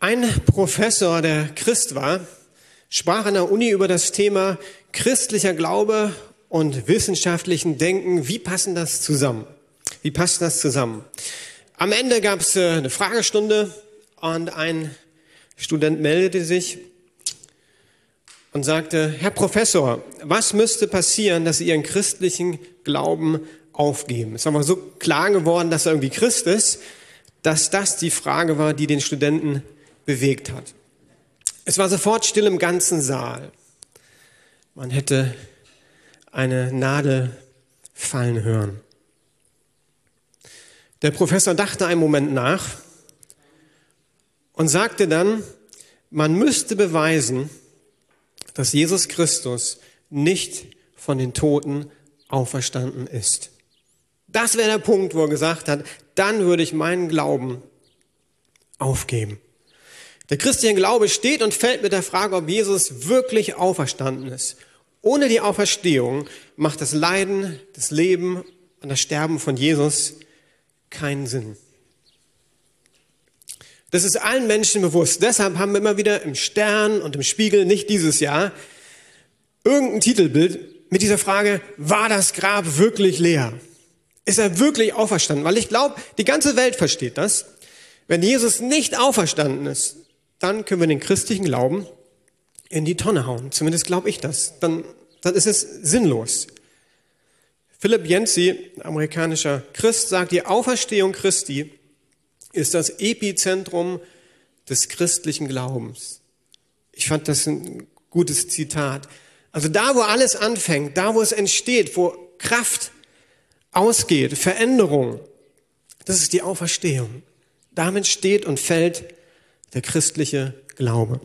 Ein Professor, der Christ war, sprach an der Uni über das Thema christlicher Glaube und wissenschaftlichen Denken. Wie passen das zusammen? Wie passt das zusammen? Am Ende gab es äh, eine Fragestunde und ein Student meldete sich und sagte, Herr Professor, was müsste passieren, dass Sie Ihren christlichen Glauben aufgeben? Es war mal so klar geworden, dass er irgendwie Christ ist, dass das die Frage war, die den Studenten bewegt hat. Es war sofort still im ganzen Saal. Man hätte eine Nadel fallen hören. Der Professor dachte einen Moment nach und sagte dann, man müsste beweisen, dass Jesus Christus nicht von den Toten auferstanden ist. Das wäre der Punkt, wo er gesagt hat, dann würde ich meinen Glauben aufgeben. Der christliche Glaube steht und fällt mit der Frage, ob Jesus wirklich auferstanden ist. Ohne die Auferstehung macht das Leiden, das Leben und das Sterben von Jesus keinen Sinn. Das ist allen Menschen bewusst. Deshalb haben wir immer wieder im Stern und im Spiegel, nicht dieses Jahr, irgendein Titelbild mit dieser Frage, war das Grab wirklich leer? Ist er wirklich auferstanden? Weil ich glaube, die ganze Welt versteht das. Wenn Jesus nicht auferstanden ist, dann können wir den christlichen Glauben in die Tonne hauen. Zumindest glaube ich das. Dann, dann ist es sinnlos. Philipp Yancey, amerikanischer Christ, sagt, die Auferstehung Christi ist das Epizentrum des christlichen Glaubens. Ich fand das ein gutes Zitat. Also da, wo alles anfängt, da, wo es entsteht, wo Kraft ausgeht, Veränderung, das ist die Auferstehung. Damit steht und fällt der christliche Glaube.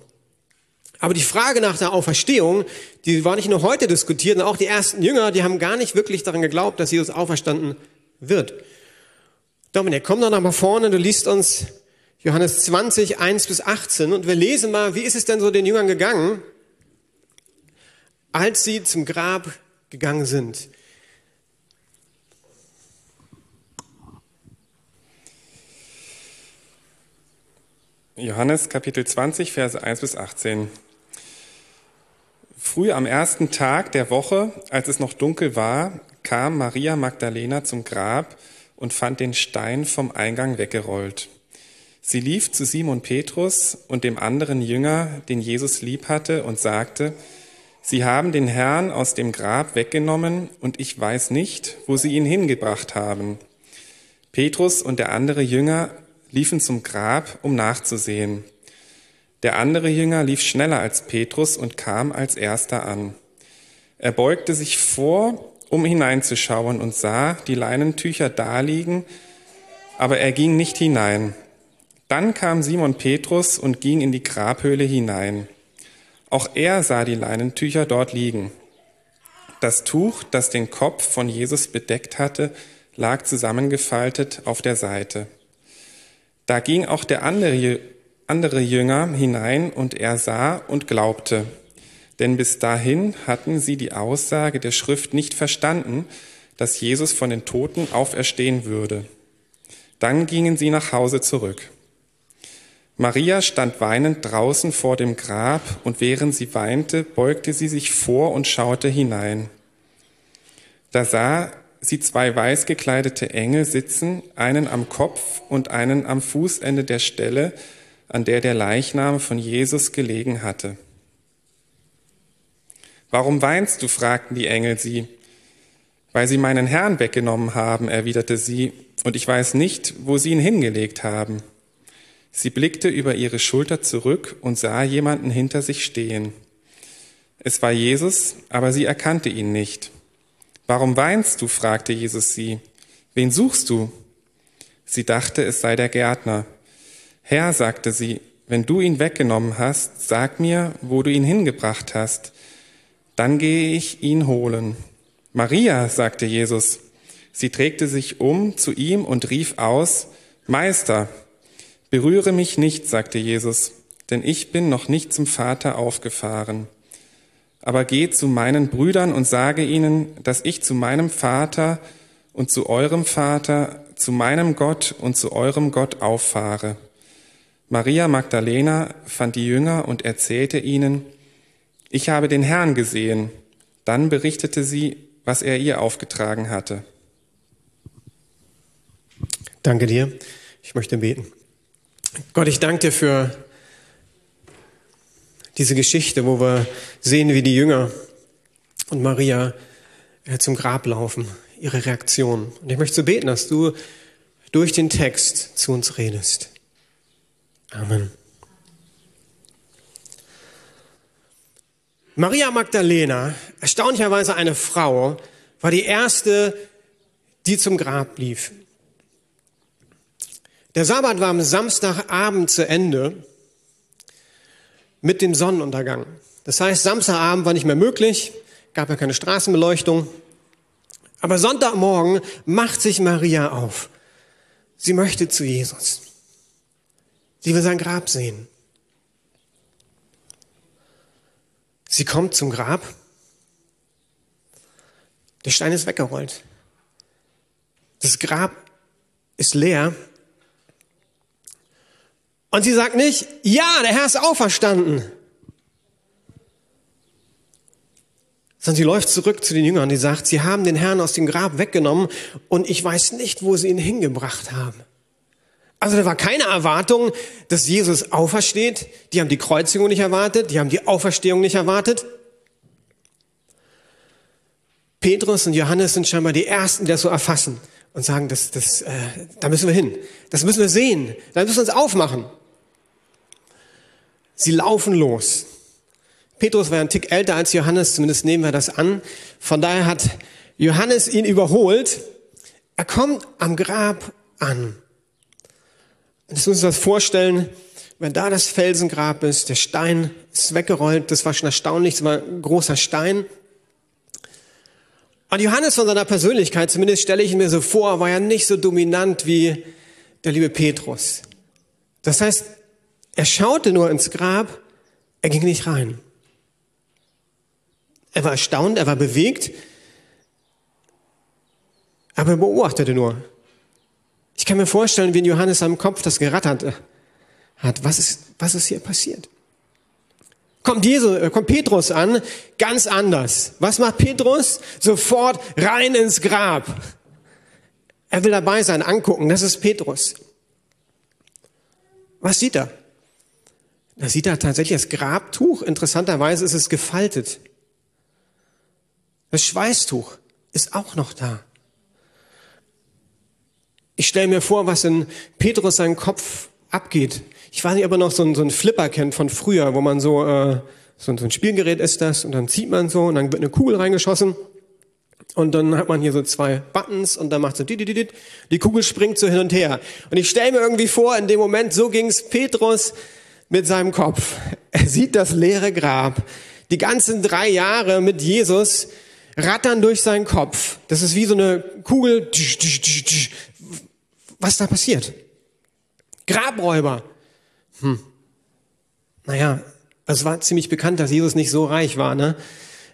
Aber die Frage nach der Auferstehung, die war nicht nur heute diskutiert, sondern auch die ersten Jünger, die haben gar nicht wirklich daran geglaubt, dass Jesus auferstanden wird. Dominik, komm doch noch mal vorne, du liest uns Johannes 20, 1 bis 18 und wir lesen mal, wie ist es denn so den Jüngern gegangen, als sie zum Grab gegangen sind. Johannes Kapitel 20, Verse 1 bis 18. Früh am ersten Tag der Woche, als es noch dunkel war, kam Maria Magdalena zum Grab und fand den Stein vom Eingang weggerollt. Sie lief zu Simon Petrus und dem anderen Jünger, den Jesus lieb hatte, und sagte, Sie haben den Herrn aus dem Grab weggenommen und ich weiß nicht, wo Sie ihn hingebracht haben. Petrus und der andere Jünger liefen zum Grab, um nachzusehen. Der andere Jünger lief schneller als Petrus und kam als erster an. Er beugte sich vor, um hineinzuschauen und sah die Leinentücher daliegen, aber er ging nicht hinein. Dann kam Simon Petrus und ging in die Grabhöhle hinein. Auch er sah die Leinentücher dort liegen. Das Tuch, das den Kopf von Jesus bedeckt hatte, lag zusammengefaltet auf der Seite. Da ging auch der andere, andere Jünger hinein und er sah und glaubte. Denn bis dahin hatten sie die Aussage der Schrift nicht verstanden, dass Jesus von den Toten auferstehen würde. Dann gingen sie nach Hause zurück. Maria stand weinend draußen vor dem Grab und während sie weinte, beugte sie sich vor und schaute hinein. Da sah sie zwei weiß gekleidete Engel sitzen, einen am Kopf und einen am Fußende der Stelle, an der der Leichnam von Jesus gelegen hatte. Warum weinst du? fragten die Engel sie. Weil sie meinen Herrn weggenommen haben, erwiderte sie, und ich weiß nicht, wo sie ihn hingelegt haben. Sie blickte über ihre Schulter zurück und sah jemanden hinter sich stehen. Es war Jesus, aber sie erkannte ihn nicht. Warum weinst du? fragte Jesus sie. Wen suchst du? Sie dachte, es sei der Gärtner. Herr, sagte sie, wenn du ihn weggenommen hast, sag mir, wo du ihn hingebracht hast. Dann gehe ich ihn holen. Maria, sagte Jesus. Sie trägte sich um zu ihm und rief aus, Meister, berühre mich nicht, sagte Jesus, denn ich bin noch nicht zum Vater aufgefahren aber geh zu meinen Brüdern und sage ihnen, dass ich zu meinem Vater und zu eurem Vater, zu meinem Gott und zu eurem Gott auffahre. Maria Magdalena fand die Jünger und erzählte ihnen, ich habe den Herrn gesehen. Dann berichtete sie, was er ihr aufgetragen hatte. Danke dir. Ich möchte beten. Gott, ich danke dir für diese Geschichte, wo wir sehen, wie die Jünger und Maria äh, zum Grab laufen, ihre Reaktion. Und ich möchte so beten, dass du durch den Text zu uns redest. Amen. Maria Magdalena, erstaunlicherweise eine Frau, war die erste, die zum Grab lief. Der Sabbat war am Samstagabend zu Ende mit dem Sonnenuntergang. Das heißt, Samstagabend war nicht mehr möglich, gab ja keine Straßenbeleuchtung. Aber Sonntagmorgen macht sich Maria auf. Sie möchte zu Jesus. Sie will sein Grab sehen. Sie kommt zum Grab. Der Stein ist weggerollt. Das Grab ist leer. Und sie sagt nicht, ja, der Herr ist auferstanden. Sondern sie läuft zurück zu den Jüngern, die sagt, sie haben den Herrn aus dem Grab weggenommen und ich weiß nicht, wo sie ihn hingebracht haben. Also da war keine Erwartung, dass Jesus aufersteht. Die haben die Kreuzigung nicht erwartet, die haben die Auferstehung nicht erwartet. Petrus und Johannes sind scheinbar die Ersten, die das so erfassen und sagen, das, das, äh, da müssen wir hin. Das müssen wir sehen. Da müssen wir uns aufmachen. Sie laufen los. Petrus war ein Tick älter als Johannes, zumindest nehmen wir das an. Von daher hat Johannes ihn überholt. Er kommt am Grab an. Jetzt müssen wir uns das vorstellen, wenn da das Felsengrab ist, der Stein ist weggerollt, das war schon erstaunlich, das war ein großer Stein. Und Johannes von seiner Persönlichkeit, zumindest stelle ich ihn mir so vor, war ja nicht so dominant wie der liebe Petrus. Das heißt, er schaute nur ins Grab, er ging nicht rein. Er war erstaunt, er war bewegt, aber er beobachtete nur. Ich kann mir vorstellen, wie in Johannes seinem Kopf das gerattert hat. Was ist, was ist hier passiert? Kommt, Jesu, äh, kommt Petrus an, ganz anders. Was macht Petrus? Sofort rein ins Grab. Er will dabei sein, angucken. Das ist Petrus. Was sieht er? Da sieht er tatsächlich das Grabtuch. Interessanterweise ist es gefaltet. Das Schweißtuch ist auch noch da. Ich stelle mir vor, was in Petrus seinen Kopf abgeht. Ich weiß nicht, ob er noch so einen, so einen Flipper kennt von früher, wo man so, äh, so, so ein Spielgerät ist das und dann zieht man so und dann wird eine Kugel reingeschossen und dann hat man hier so zwei Buttons und dann macht so die, Kugel springt so hin und her. Und ich stelle mir irgendwie vor, in dem Moment, so ging's Petrus mit seinem Kopf. Er sieht das leere Grab. Die ganzen drei Jahre mit Jesus rattern durch seinen Kopf. Das ist wie so eine Kugel, was da passiert. Grabräuber. Hm. Naja, es war ziemlich bekannt, dass Jesus nicht so reich war. Ne?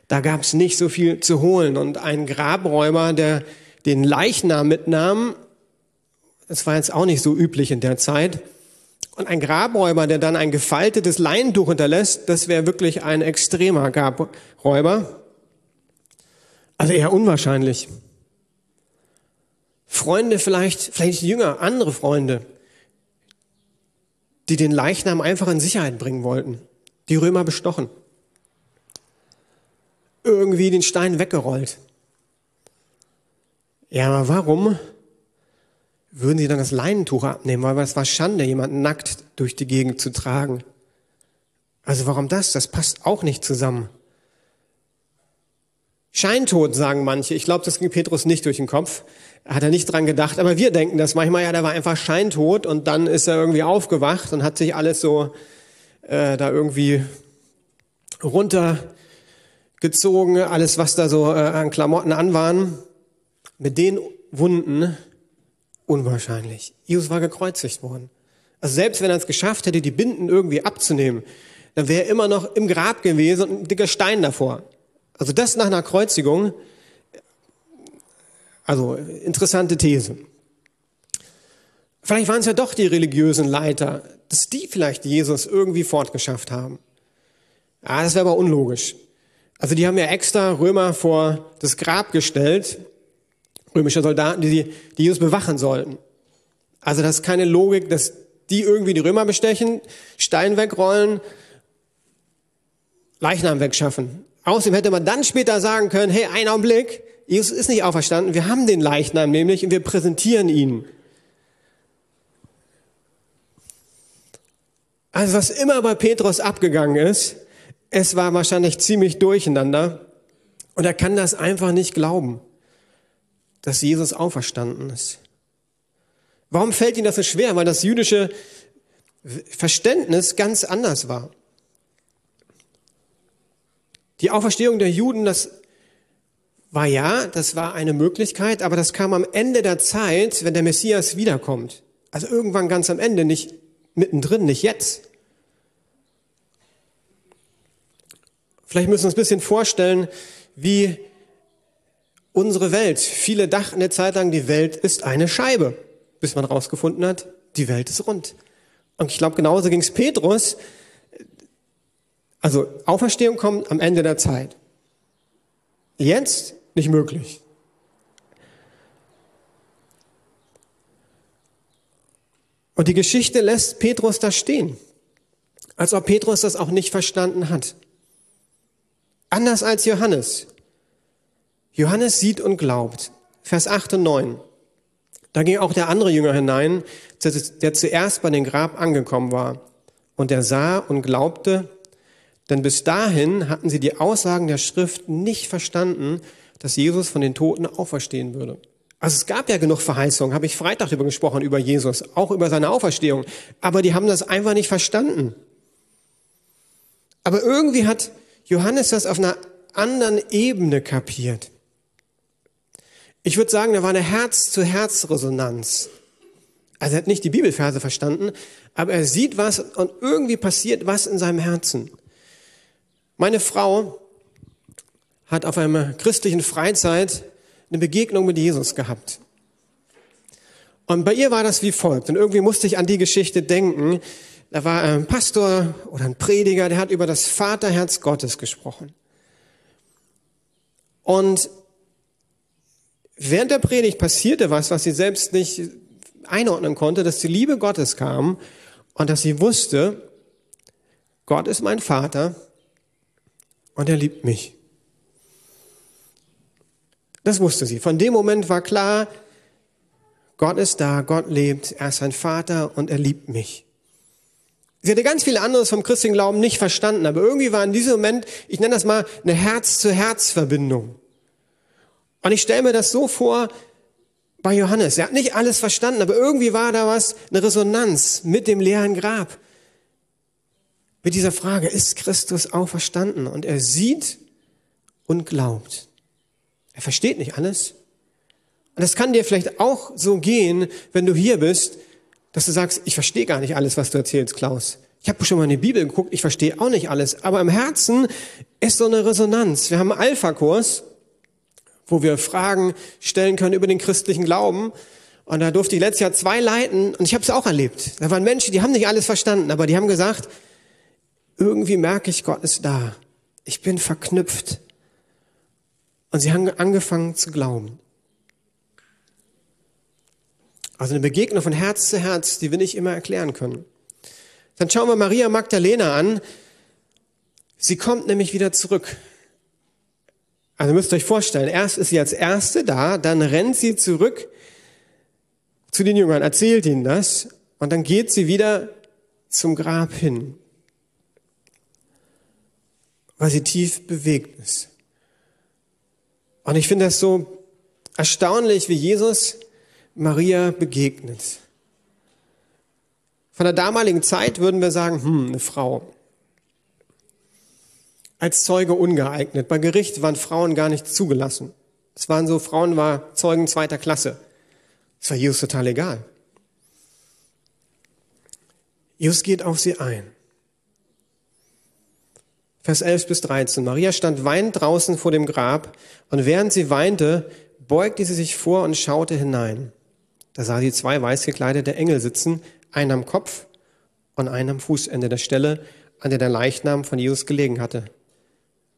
Da gab es nicht so viel zu holen. Und ein Grabräuber, der den Leichnam mitnahm, das war jetzt auch nicht so üblich in der Zeit. Und ein Grabräuber, der dann ein gefaltetes Leintuch hinterlässt, das wäre wirklich ein extremer Grabräuber. Also eher unwahrscheinlich. Freunde vielleicht, vielleicht Jünger, andere Freunde, die den Leichnam einfach in Sicherheit bringen wollten. Die Römer bestochen. Irgendwie den Stein weggerollt. Ja, aber warum würden sie dann das Leinentuch abnehmen? Weil es war Schande, jemanden nackt durch die Gegend zu tragen. Also warum das? Das passt auch nicht zusammen. Scheintod, sagen manche. Ich glaube, das ging Petrus nicht durch den Kopf. Hat er nicht dran gedacht. Aber wir denken das manchmal, ja, der war einfach scheintot und dann ist er irgendwie aufgewacht und hat sich alles so äh, da irgendwie runtergezogen, alles, was da so äh, an Klamotten an waren. Mit den Wunden unwahrscheinlich. Jesus war gekreuzigt worden. Also selbst wenn er es geschafft hätte, die Binden irgendwie abzunehmen, dann wäre er immer noch im Grab gewesen und ein dicker Stein davor. Also das nach einer Kreuzigung, Also interessante These. Vielleicht waren es ja doch die religiösen Leiter, dass die vielleicht Jesus irgendwie fortgeschafft haben. Ja, das wäre aber unlogisch. Also die haben ja extra Römer vor das Grab gestellt, römische Soldaten, die, die Jesus bewachen sollten. Also das ist keine Logik, dass die irgendwie die Römer bestechen, Stein wegrollen, Leichnam wegschaffen. Außerdem hätte man dann später sagen können, hey, ein Augenblick, Jesus ist nicht auferstanden, wir haben den Leichnam nämlich und wir präsentieren ihn. Also was immer bei Petrus abgegangen ist, es war wahrscheinlich ziemlich durcheinander und er kann das einfach nicht glauben, dass Jesus auferstanden ist. Warum fällt ihm das so schwer? Weil das jüdische Verständnis ganz anders war. Die Auferstehung der Juden, das war ja, das war eine Möglichkeit, aber das kam am Ende der Zeit, wenn der Messias wiederkommt. Also irgendwann ganz am Ende, nicht mittendrin, nicht jetzt. Vielleicht müssen wir uns ein bisschen vorstellen, wie unsere Welt. Viele dachten eine Zeit lang, die Welt ist eine Scheibe, bis man rausgefunden hat, die Welt ist rund. Und ich glaube, genauso ging es Petrus. Also Auferstehung kommt am Ende der Zeit. Jetzt nicht möglich. Und die Geschichte lässt Petrus da stehen, als ob Petrus das auch nicht verstanden hat. Anders als Johannes. Johannes sieht und glaubt. Vers 8 und 9. Da ging auch der andere Jünger hinein, der zuerst bei dem Grab angekommen war. Und er sah und glaubte, denn bis dahin hatten sie die Aussagen der Schrift nicht verstanden, dass Jesus von den Toten auferstehen würde. Also es gab ja genug Verheißungen, habe ich Freitag darüber gesprochen, über Jesus, auch über seine Auferstehung. Aber die haben das einfach nicht verstanden. Aber irgendwie hat Johannes das auf einer anderen Ebene kapiert. Ich würde sagen, da war eine Herz-zu-Herz-Resonanz. Also er hat nicht die Bibelverse verstanden, aber er sieht was und irgendwie passiert was in seinem Herzen. Meine Frau hat auf einer christlichen Freizeit eine Begegnung mit Jesus gehabt. Und bei ihr war das wie folgt. Und irgendwie musste ich an die Geschichte denken. Da war ein Pastor oder ein Prediger, der hat über das Vaterherz Gottes gesprochen. Und während der Predigt passierte was, was sie selbst nicht einordnen konnte, dass die Liebe Gottes kam und dass sie wusste, Gott ist mein Vater und er liebt mich. Das wusste sie. Von dem Moment war klar, Gott ist da, Gott lebt, er ist ein Vater und er liebt mich. Sie hatte ganz viel anderes vom christlichen Glauben nicht verstanden, aber irgendwie war in diesem Moment, ich nenne das mal, eine Herz-zu-Herz-Verbindung. Und ich stelle mir das so vor bei Johannes. Er hat nicht alles verstanden, aber irgendwie war da was, eine Resonanz mit dem leeren Grab mit dieser Frage, ist Christus auferstanden? Und er sieht und glaubt. Er versteht nicht alles. Und das kann dir vielleicht auch so gehen, wenn du hier bist, dass du sagst, ich verstehe gar nicht alles, was du erzählst, Klaus. Ich habe schon mal in die Bibel geguckt, ich verstehe auch nicht alles. Aber im Herzen ist so eine Resonanz. Wir haben einen Alpha-Kurs, wo wir Fragen stellen können über den christlichen Glauben. Und da durfte ich letztes Jahr zwei leiten und ich habe es auch erlebt. Da waren Menschen, die haben nicht alles verstanden, aber die haben gesagt, irgendwie merke ich, Gott ist da. Ich bin verknüpft. Und sie haben angefangen zu glauben. Also eine Begegnung von Herz zu Herz, die wir nicht immer erklären können. Dann schauen wir Maria Magdalena an. Sie kommt nämlich wieder zurück. Also müsst ihr euch vorstellen, erst ist sie als Erste da, dann rennt sie zurück zu den Jüngern, erzählt ihnen das und dann geht sie wieder zum Grab hin weil sie tief bewegt ist. Und ich finde das so erstaunlich, wie Jesus Maria begegnet. Von der damaligen Zeit würden wir sagen, hm, eine Frau. Als Zeuge ungeeignet. Bei Gericht waren Frauen gar nicht zugelassen. Es waren so, Frauen war Zeugen zweiter Klasse. Das war Jesus total egal. Jesus geht auf sie ein. Vers 11 bis 13. Maria stand weinend draußen vor dem Grab und während sie weinte, beugte sie sich vor und schaute hinein. Da sah sie zwei weiß gekleidete Engel sitzen, einen am Kopf und einen am Fußende der Stelle, an der der Leichnam von Jesus gelegen hatte.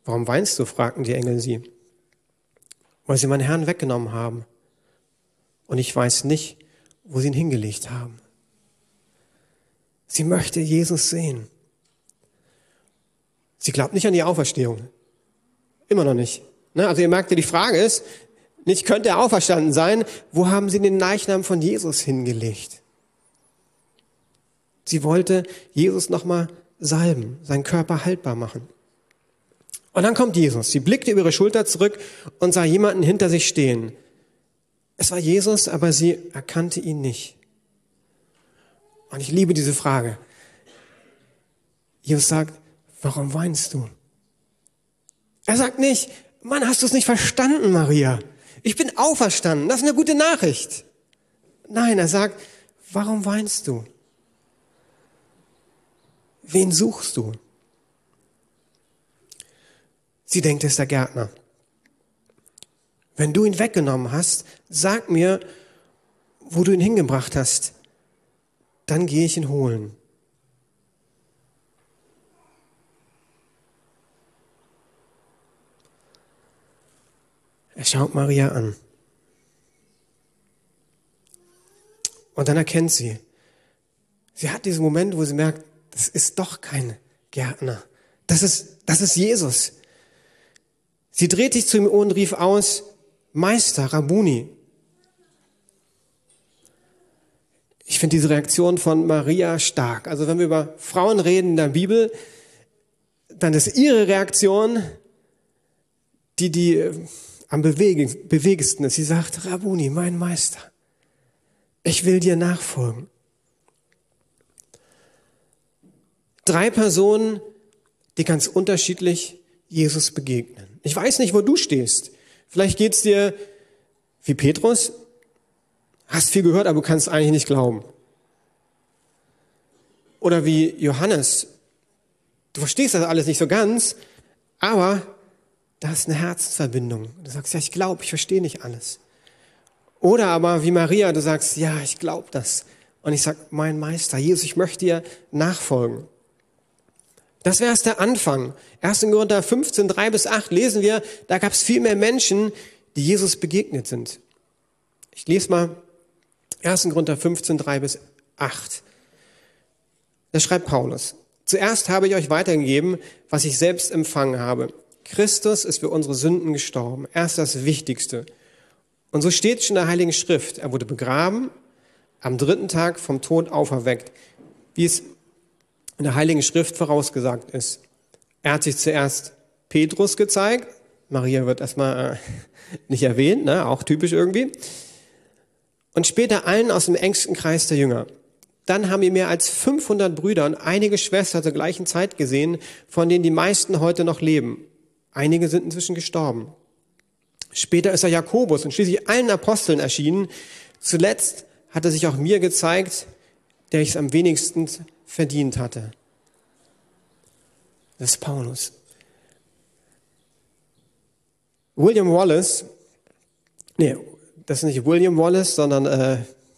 Warum weinst du? fragten die Engel sie. Weil sie meinen Herrn weggenommen haben. Und ich weiß nicht, wo sie ihn hingelegt haben. Sie möchte Jesus sehen. Sie glaubt nicht an die Auferstehung. Immer noch nicht. Ne? Also ihr merkt, die Frage ist, nicht könnte er auferstanden sein, wo haben sie den Leichnam von Jesus hingelegt? Sie wollte Jesus nochmal salben, seinen Körper haltbar machen. Und dann kommt Jesus. Sie blickte über ihre Schulter zurück und sah jemanden hinter sich stehen. Es war Jesus, aber sie erkannte ihn nicht. Und ich liebe diese Frage. Jesus sagt, warum weinst du? Er sagt nicht, Mann, hast du es nicht verstanden, Maria? Ich bin auferstanden. Das ist eine gute Nachricht. Nein, er sagt, warum weinst du? Wen suchst du? Sie denkt, es ist der Gärtner. Wenn du ihn weggenommen hast, sag mir, wo du ihn hingebracht hast. Dann gehe ich ihn holen. Er schaut Maria an. Und dann erkennt sie, sie hat diesen Moment, wo sie merkt, das ist doch kein Gärtner. Das ist, das ist Jesus. Sie dreht sich zu ihm und rief aus, Meister, Rabuni. Ich finde diese Reaktion von Maria stark. Also wenn wir über Frauen reden in der Bibel, dann ist ihre Reaktion die, die äh, am bewegendsten ist. Sie sagt, Rabuni, mein Meister, ich will dir nachfolgen. Drei Personen, die ganz unterschiedlich Jesus begegnen. Ich weiß nicht, wo du stehst. Vielleicht geht's dir wie Petrus, hast viel gehört, aber du kannst eigentlich nicht glauben. Oder wie Johannes, du verstehst das alles nicht so ganz, aber da ist eine Herzensverbindung. Du sagst, ja, ich glaube, ich verstehe nicht alles. Oder aber wie Maria, du sagst, ja, ich glaube das. Und ich sag, mein Meister, Jesus, ich möchte dir nachfolgen. Das wäre erst der Anfang. 1. Korinther 15, 3 bis 8 lesen wir, da gab es viel mehr Menschen, die Jesus begegnet sind. Ich lese mal 1. Korinther 15, 3 bis 8. Da schreibt Paulus, zuerst habe ich euch weitergegeben, was ich selbst empfangen habe. Christus ist für unsere Sünden gestorben. Er ist das Wichtigste. Und so steht es in der Heiligen Schrift. Er wurde begraben, am dritten Tag vom Tod auferweckt, wie es in der Heiligen Schrift vorausgesagt ist. Er hat sich zuerst Petrus gezeigt. Maria wird erstmal äh, nicht erwähnt, ne? auch typisch irgendwie. Und später allen aus dem engsten Kreis der Jünger. Dann haben wir mehr als 500 Brüder und einige Schwestern zur gleichen Zeit gesehen, von denen die meisten heute noch leben. Einige sind inzwischen gestorben. Später ist er Jakobus und schließlich allen Aposteln erschienen. Zuletzt hat er sich auch mir gezeigt, der ich es am wenigsten verdient hatte. Das ist Paulus. William Wallace, nee, das ist nicht William Wallace, sondern äh,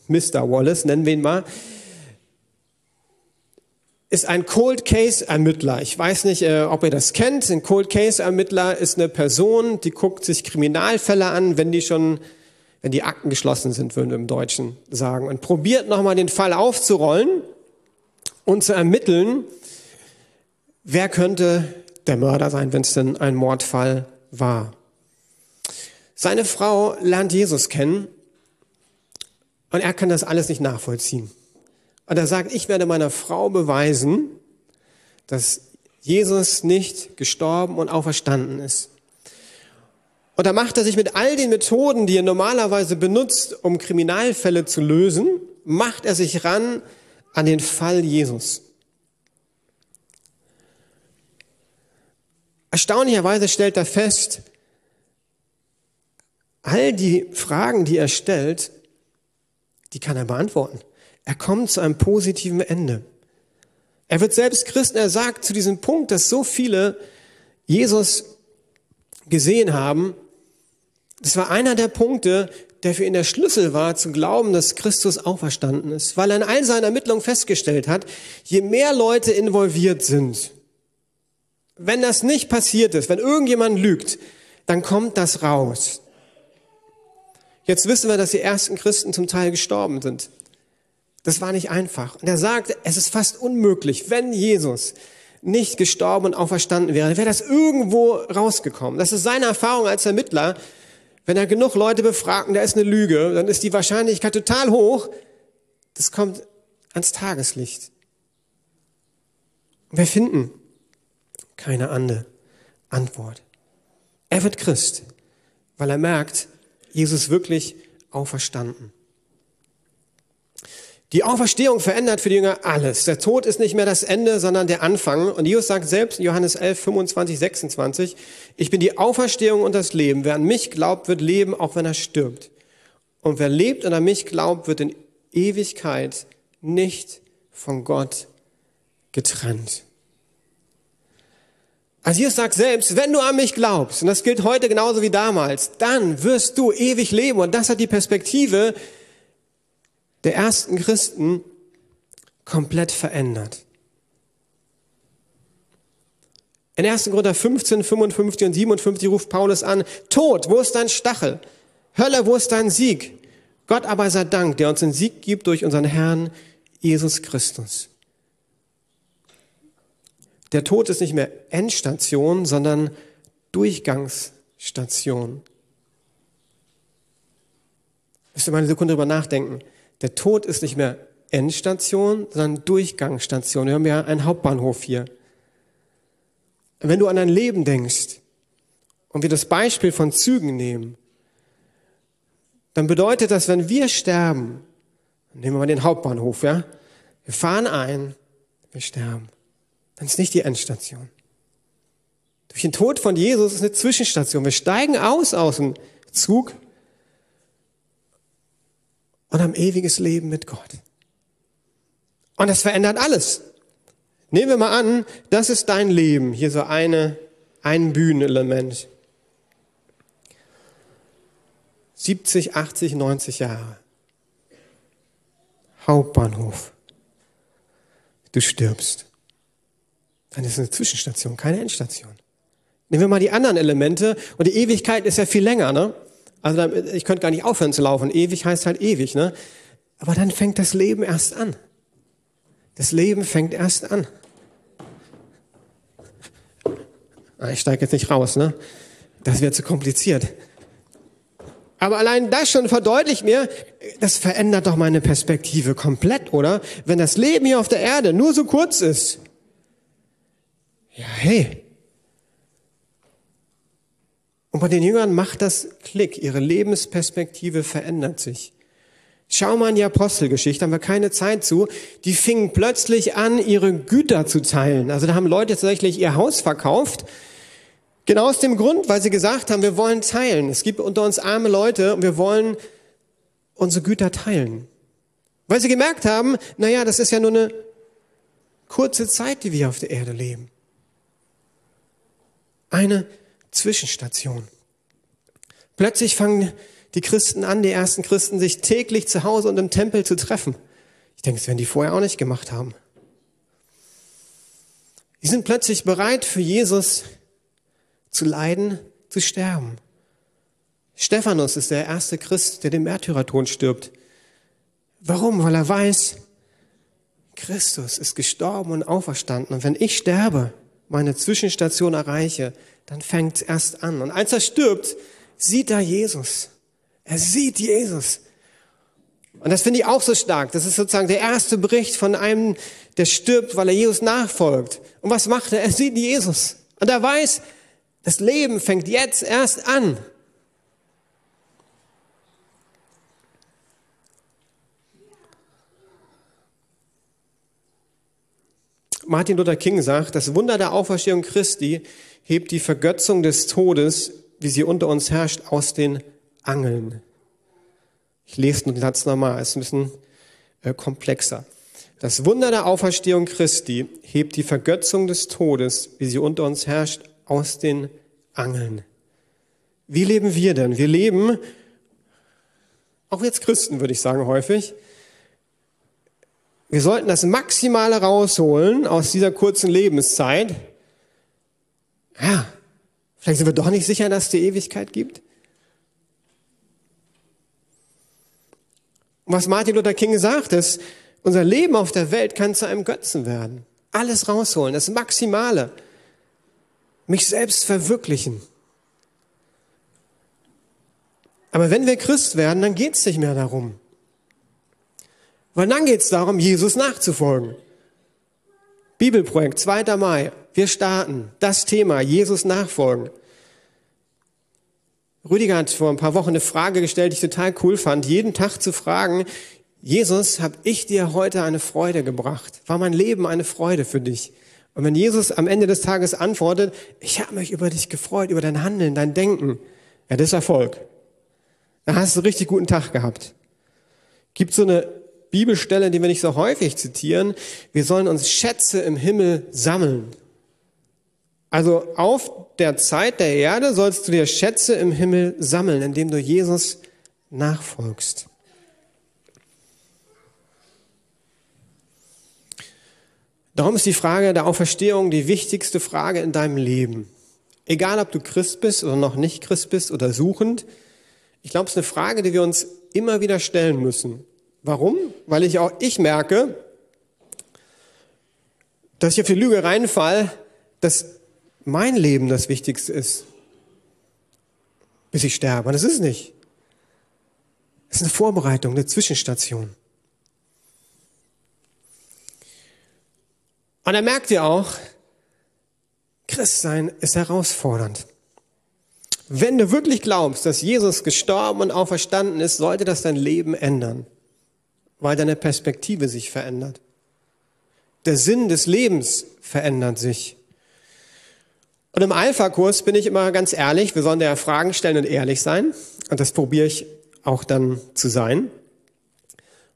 Mr. Wallace, nennen wir ihn mal, ist ein Cold Case Ermittler. Ich weiß nicht, äh, ob ihr das kennt. Ein Cold Case Ermittler ist eine Person, die guckt sich Kriminalfälle an, wenn die schon, wenn die Akten geschlossen sind, würden wir im Deutschen sagen, und probiert nochmal den Fall aufzurollen und zu ermitteln, wer könnte der Mörder sein, wenn es denn ein Mordfall war. Seine Frau lernt Jesus kennen und er kann das alles nicht nachvollziehen. Und er sagt, ich werde meiner Frau beweisen, dass Jesus nicht gestorben und auferstanden ist. Und da macht er sich mit all den Methoden, die er normalerweise benutzt, um Kriminalfälle zu lösen, macht er sich ran an den Fall Jesus. Erstaunlicherweise stellt er fest, all die Fragen, die er stellt, die kann er beantworten. Er kommt zu einem positiven Ende. Er wird selbst Christen, er sagt zu diesem Punkt, dass so viele Jesus gesehen haben, Das war einer der Punkte, der für ihn der Schlüssel war, zu glauben, dass Christus auferstanden ist, weil er in all seinen Ermittlungen festgestellt hat, je mehr Leute involviert sind, wenn das nicht passiert ist, wenn irgendjemand lügt, dann kommt das raus. Jetzt wissen wir, dass die ersten Christen zum Teil gestorben sind. Das war nicht einfach. Und er sagt, es ist fast unmöglich, wenn Jesus nicht gestorben und auferstanden wäre, wäre das irgendwo rausgekommen. Das ist seine Erfahrung als Ermittler. Wenn er genug Leute befragt und da ist eine Lüge, dann ist die Wahrscheinlichkeit total hoch, das kommt ans Tageslicht. Wir finden keine andere Antwort. Er wird Christ, weil er merkt, Jesus wirklich auferstanden. Die Auferstehung verändert für die Jünger alles. Der Tod ist nicht mehr das Ende, sondern der Anfang. Und Jesus sagt selbst in Johannes 11, 25, 26, ich bin die Auferstehung und das Leben. Wer an mich glaubt, wird leben, auch wenn er stirbt. Und wer lebt und an mich glaubt, wird in Ewigkeit nicht von Gott getrennt. Also Jesus sagt selbst, wenn du an mich glaubst, und das gilt heute genauso wie damals, dann wirst du ewig leben. Und das hat die Perspektive, der ersten Christen komplett verändert. In 1. Korinther 15, 55 und 57 ruft Paulus an, Tod, wo ist dein Stachel? Hölle, wo ist dein Sieg? Gott aber sei Dank, der uns den Sieg gibt durch unseren Herrn Jesus Christus. Der Tod ist nicht mehr Endstation, sondern Durchgangsstation. Müsst ihr mal eine Sekunde drüber nachdenken. Der Tod ist nicht mehr Endstation, sondern Durchgangsstation. Wir haben ja einen Hauptbahnhof hier. Wenn du an dein Leben denkst und wir das Beispiel von Zügen nehmen, dann bedeutet das, wenn wir sterben, nehmen wir mal den Hauptbahnhof, ja, wir fahren ein, wir sterben, dann ist nicht die Endstation. Durch den Tod von Jesus ist eine Zwischenstation. Wir steigen aus aus dem Zug und haben ewiges Leben mit Gott. Und das verändert alles. Nehmen wir mal an, das ist dein Leben. Hier so eine, ein Bühnenelement. 70, 80, 90 Jahre. Hauptbahnhof. Du stirbst. Dann ist es eine Zwischenstation, keine Endstation. Nehmen wir mal die anderen Elemente und die Ewigkeit ist ja viel länger, ne? Also ich könnte gar nicht aufhören zu laufen. Ewig heißt halt ewig, ne? Aber dann fängt das Leben erst an. Das Leben fängt erst an. Ah, ich steige jetzt nicht raus, ne? Das wird zu kompliziert. Aber allein das schon verdeutlicht mir, das verändert doch meine Perspektive komplett, oder? Wenn das Leben hier auf der Erde nur so kurz ist. Ja, hey, und bei den Jüngern macht das Klick, ihre Lebensperspektive verändert sich. Schau mal in die Apostelgeschichte, haben wir keine Zeit zu. Die fingen plötzlich an, ihre Güter zu teilen. Also da haben Leute tatsächlich ihr Haus verkauft. Genau aus dem Grund, weil sie gesagt haben, wir wollen teilen. Es gibt unter uns arme Leute und wir wollen unsere Güter teilen. Weil sie gemerkt haben, naja, das ist ja nur eine kurze Zeit, die wir auf der Erde leben. Eine Zwischenstation. Plötzlich fangen die Christen an, die ersten Christen, sich täglich zu Hause und im Tempel zu treffen. Ich denke, das werden die vorher auch nicht gemacht haben. Die sind plötzlich bereit, für Jesus zu leiden, zu sterben. Stephanus ist der erste Christ, der den Märtyrerton stirbt. Warum? Weil er weiß, Christus ist gestorben und auferstanden. Und wenn ich sterbe, meine Zwischenstation erreiche, dann fängt es erst an. Und als er stirbt, sieht er Jesus. Er sieht Jesus. Und das finde ich auch so stark. Das ist sozusagen der erste Bericht von einem, der stirbt, weil er Jesus nachfolgt. Und was macht er? Er sieht Jesus. Und er weiß, das Leben fängt jetzt erst an. Martin Luther King sagt, das Wunder der Auferstehung Christi hebt die Vergötzung des Todes, wie sie unter uns herrscht, aus den Angeln. Ich lese den Satz nochmal, ist ein bisschen äh, komplexer. Das Wunder der Auferstehung Christi hebt die Vergötzung des Todes, wie sie unter uns herrscht, aus den Angeln. Wie leben wir denn? Wir leben, auch jetzt Christen würde ich sagen häufig, wir sollten das Maximale rausholen aus dieser kurzen Lebenszeit. Ja, vielleicht sind wir doch nicht sicher, dass es die Ewigkeit gibt. Und was Martin Luther King sagt, ist, unser Leben auf der Welt kann zu einem Götzen werden. Alles rausholen, das Maximale. Mich selbst verwirklichen. Aber wenn wir Christ werden, dann geht es nicht mehr darum. Weil dann geht es darum, Jesus nachzufolgen. Bibelprojekt, 2. Mai. Wir starten das Thema, Jesus nachfolgen. Rüdiger hat vor ein paar Wochen eine Frage gestellt, die ich total cool fand, jeden Tag zu fragen, Jesus, habe ich dir heute eine Freude gebracht? War mein Leben eine Freude für dich? Und wenn Jesus am Ende des Tages antwortet, ich habe mich über dich gefreut, über dein Handeln, dein Denken, ja, das ist Erfolg. Da hast du einen richtig guten Tag gehabt. Gibt so eine Bibelstelle, die wir nicht so häufig zitieren. Wir sollen uns Schätze im Himmel sammeln. Also auf der Zeit der Erde sollst du dir Schätze im Himmel sammeln, indem du Jesus nachfolgst. Darum ist die Frage der Auferstehung die wichtigste Frage in deinem Leben. Egal, ob du Christ bist oder noch nicht Christ bist oder suchend. Ich glaube, es ist eine Frage, die wir uns immer wieder stellen müssen. Warum? Weil ich auch, ich merke, dass ich auf die Lüge reinfall, dass mein Leben das Wichtigste ist, bis ich sterbe. Und das ist nicht. Es ist eine Vorbereitung, eine Zwischenstation. Und er merkt ihr auch, Christsein ist herausfordernd. Wenn du wirklich glaubst, dass Jesus gestorben und auferstanden ist, sollte das dein Leben ändern, weil deine Perspektive sich verändert. Der Sinn des Lebens verändert sich. Und im Alpha-Kurs bin ich immer ganz ehrlich, wir sollen ja Fragen stellen und ehrlich sein. Und das probiere ich auch dann zu sein.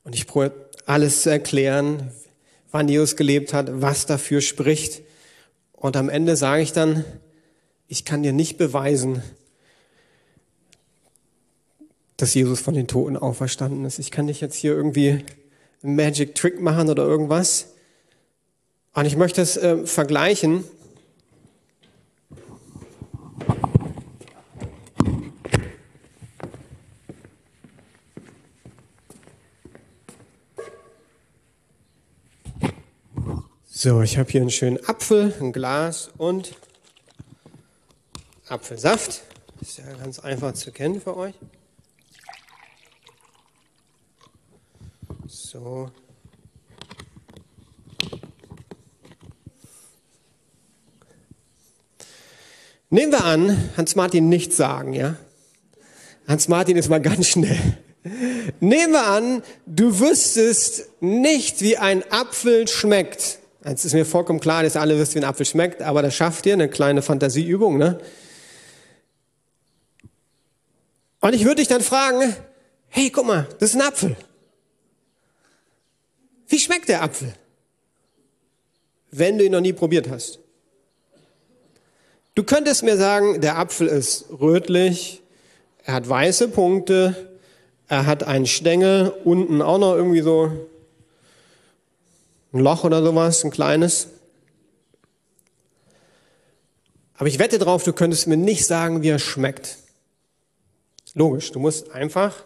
Und ich probiere alles zu erklären, wann Jesus gelebt hat, was dafür spricht. Und am Ende sage ich dann, ich kann dir nicht beweisen, dass Jesus von den Toten auferstanden ist. Ich kann nicht jetzt hier irgendwie einen Magic Trick machen oder irgendwas. Und ich möchte es äh, vergleichen So, ich habe hier einen schönen Apfel, ein Glas und Apfelsaft. Ist ja ganz einfach zu kennen für euch. So. Nehmen wir an, Hans-Martin nichts sagen, ja? Hans-Martin ist mal ganz schnell. Nehmen wir an, du wüsstest nicht, wie ein Apfel schmeckt. Jetzt ist mir vollkommen klar, dass alle wisst, wie ein Apfel schmeckt, aber das schafft ihr, eine kleine Fantasieübung, ne? Und ich würde dich dann fragen, hey, guck mal, das ist ein Apfel. Wie schmeckt der Apfel? Wenn du ihn noch nie probiert hast. Du könntest mir sagen, der Apfel ist rötlich, er hat weiße Punkte, er hat einen Stängel, unten auch noch irgendwie so ein Loch oder sowas, ein kleines. Aber ich wette drauf, du könntest mir nicht sagen, wie er schmeckt. Logisch, du musst einfach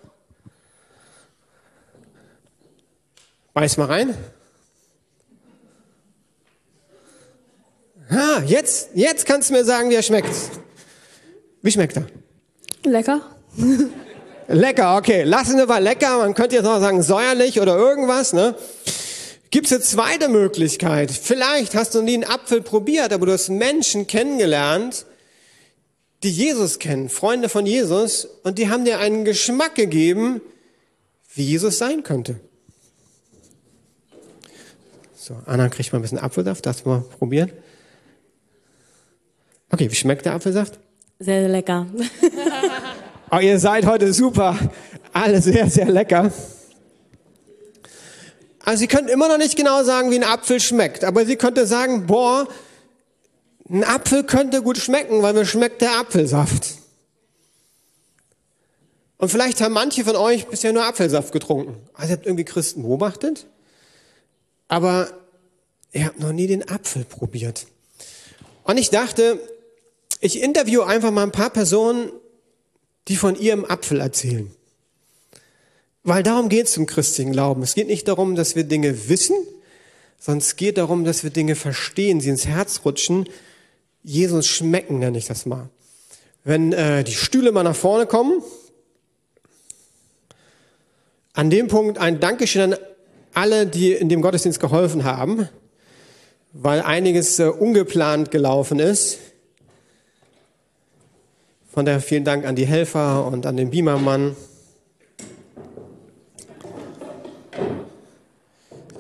beiß mal rein. Ah, jetzt, jetzt kannst du mir sagen, wie er schmeckt. Wie schmeckt er? Lecker. lecker, okay. Lassen wir mal lecker. Man könnte jetzt noch sagen säuerlich oder irgendwas, ne? Gibt es eine zweite Möglichkeit? Vielleicht hast du nie einen Apfel probiert, aber du hast Menschen kennengelernt, die Jesus kennen, Freunde von Jesus, und die haben dir einen Geschmack gegeben, wie Jesus sein könnte. So, Anna kriegt mal ein bisschen Apfelsaft, das mal probieren. Okay, wie schmeckt der Apfelsaft? Sehr, sehr lecker. oh, ihr seid heute super. Alle sehr, sehr lecker. Also sie können immer noch nicht genau sagen, wie ein Apfel schmeckt, aber sie könnte sagen, boah, ein Apfel könnte gut schmecken, weil mir schmeckt der Apfelsaft. Und vielleicht haben manche von euch bisher nur Apfelsaft getrunken. Also ihr habt irgendwie Christen beobachtet, aber ihr habt noch nie den Apfel probiert. Und ich dachte, ich interview einfach mal ein paar Personen, die von ihrem Apfel erzählen. Weil darum geht es im christlichen Glauben. Es geht nicht darum, dass wir Dinge wissen, sondern es geht darum, dass wir Dinge verstehen, sie ins Herz rutschen, Jesus schmecken, nenne ich das mal. Wenn äh, die Stühle mal nach vorne kommen, an dem Punkt ein Dankeschön an alle, die in dem Gottesdienst geholfen haben, weil einiges äh, ungeplant gelaufen ist. Von daher vielen Dank an die Helfer und an den Beamermann.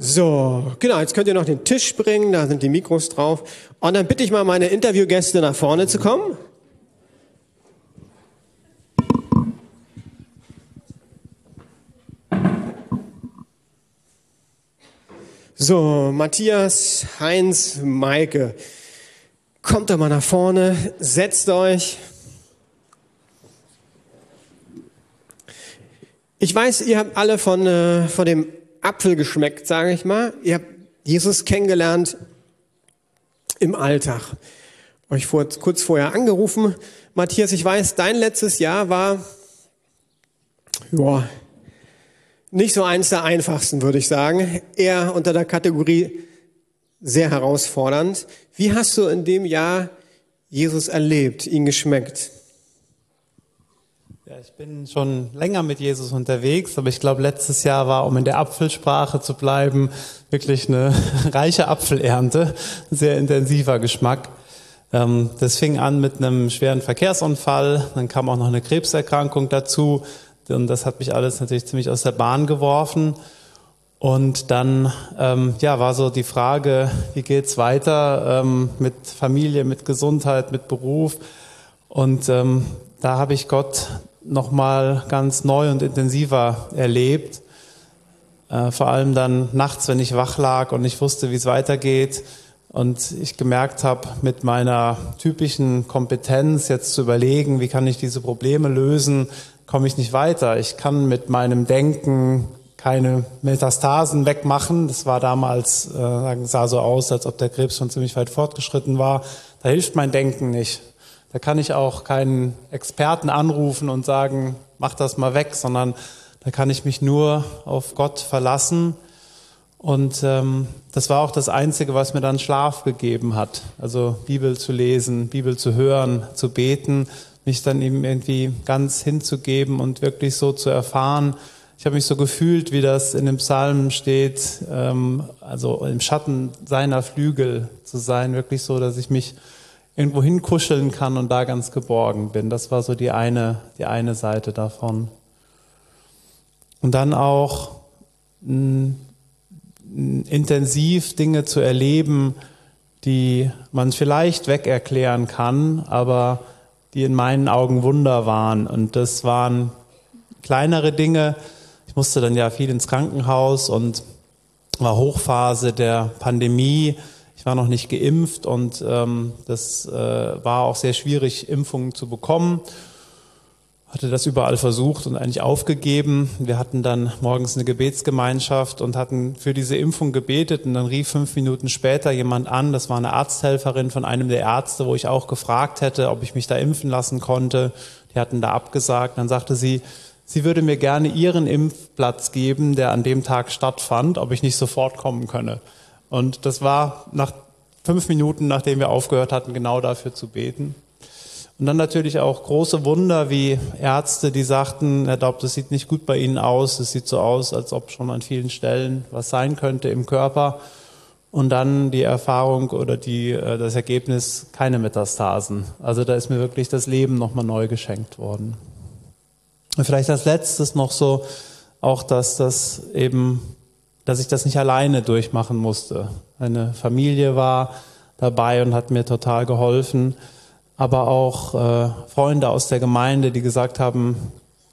So, genau, jetzt könnt ihr noch den Tisch bringen, da sind die Mikros drauf. Und dann bitte ich mal meine Interviewgäste nach vorne zu kommen. So, Matthias, Heinz, Maike, kommt doch mal nach vorne, setzt euch. Ich weiß, ihr habt alle von, äh, von dem Apfel geschmeckt, sage ich mal. Ihr habt Jesus kennengelernt im Alltag. Euch vor, kurz vorher angerufen. Matthias, ich weiß, dein letztes Jahr war, ja, nicht so eins der einfachsten, würde ich sagen. Eher unter der Kategorie sehr herausfordernd. Wie hast du in dem Jahr Jesus erlebt, ihn geschmeckt? Ja, ich bin schon länger mit Jesus unterwegs, aber ich glaube, letztes Jahr war, um in der Apfelsprache zu bleiben, wirklich eine reiche Apfelernte, sehr intensiver Geschmack. Ähm, das fing an mit einem schweren Verkehrsunfall, dann kam auch noch eine Krebserkrankung dazu und das hat mich alles natürlich ziemlich aus der Bahn geworfen. Und dann ähm, ja, war so die Frage, wie geht's weiter ähm, mit Familie, mit Gesundheit, mit Beruf. Und ähm, da habe ich Gott nochmal ganz neu und intensiver erlebt. Äh, vor allem dann nachts, wenn ich wach lag und ich wusste, wie es weitergeht und ich gemerkt habe, mit meiner typischen Kompetenz jetzt zu überlegen, wie kann ich diese Probleme lösen, komme ich nicht weiter. Ich kann mit meinem Denken keine Metastasen wegmachen. Das war damals, äh, sah so aus, als ob der Krebs schon ziemlich weit fortgeschritten war. Da hilft mein Denken nicht. Da kann ich auch keinen Experten anrufen und sagen, mach das mal weg, sondern da kann ich mich nur auf Gott verlassen. Und ähm, das war auch das Einzige, was mir dann Schlaf gegeben hat. Also Bibel zu lesen, Bibel zu hören, zu beten, mich dann eben irgendwie ganz hinzugeben und wirklich so zu erfahren. Ich habe mich so gefühlt, wie das in dem Psalm steht, ähm, also im Schatten seiner Flügel zu sein, wirklich so, dass ich mich irgendwo hinkuscheln kann und da ganz geborgen bin. Das war so die eine, die eine Seite davon. Und dann auch mh, intensiv Dinge zu erleben, die man vielleicht wegerklären kann, aber die in meinen Augen Wunder waren. Und das waren kleinere Dinge. Ich musste dann ja viel ins Krankenhaus und war Hochphase der Pandemie ich war noch nicht geimpft und ähm, das äh, war auch sehr schwierig, Impfungen zu bekommen. Hatte das überall versucht und eigentlich aufgegeben. Wir hatten dann morgens eine Gebetsgemeinschaft und hatten für diese Impfung gebetet und dann rief fünf Minuten später jemand an, das war eine Arzthelferin von einem der Ärzte, wo ich auch gefragt hätte, ob ich mich da impfen lassen konnte. Die hatten da abgesagt. Dann sagte sie, sie würde mir gerne ihren Impfplatz geben, der an dem Tag stattfand, ob ich nicht sofort kommen könne. Und das war nach fünf Minuten, nachdem wir aufgehört hatten, genau dafür zu beten. Und dann natürlich auch große Wunder wie Ärzte, die sagten, Herr Daub, das sieht nicht gut bei Ihnen aus. Es sieht so aus, als ob schon an vielen Stellen was sein könnte im Körper. Und dann die Erfahrung oder die, äh, das Ergebnis, keine Metastasen. Also da ist mir wirklich das Leben nochmal neu geschenkt worden. Und vielleicht als letztes noch so, auch dass das eben dass ich das nicht alleine durchmachen musste. Eine Familie war dabei und hat mir total geholfen, aber auch äh, Freunde aus der Gemeinde, die gesagt haben,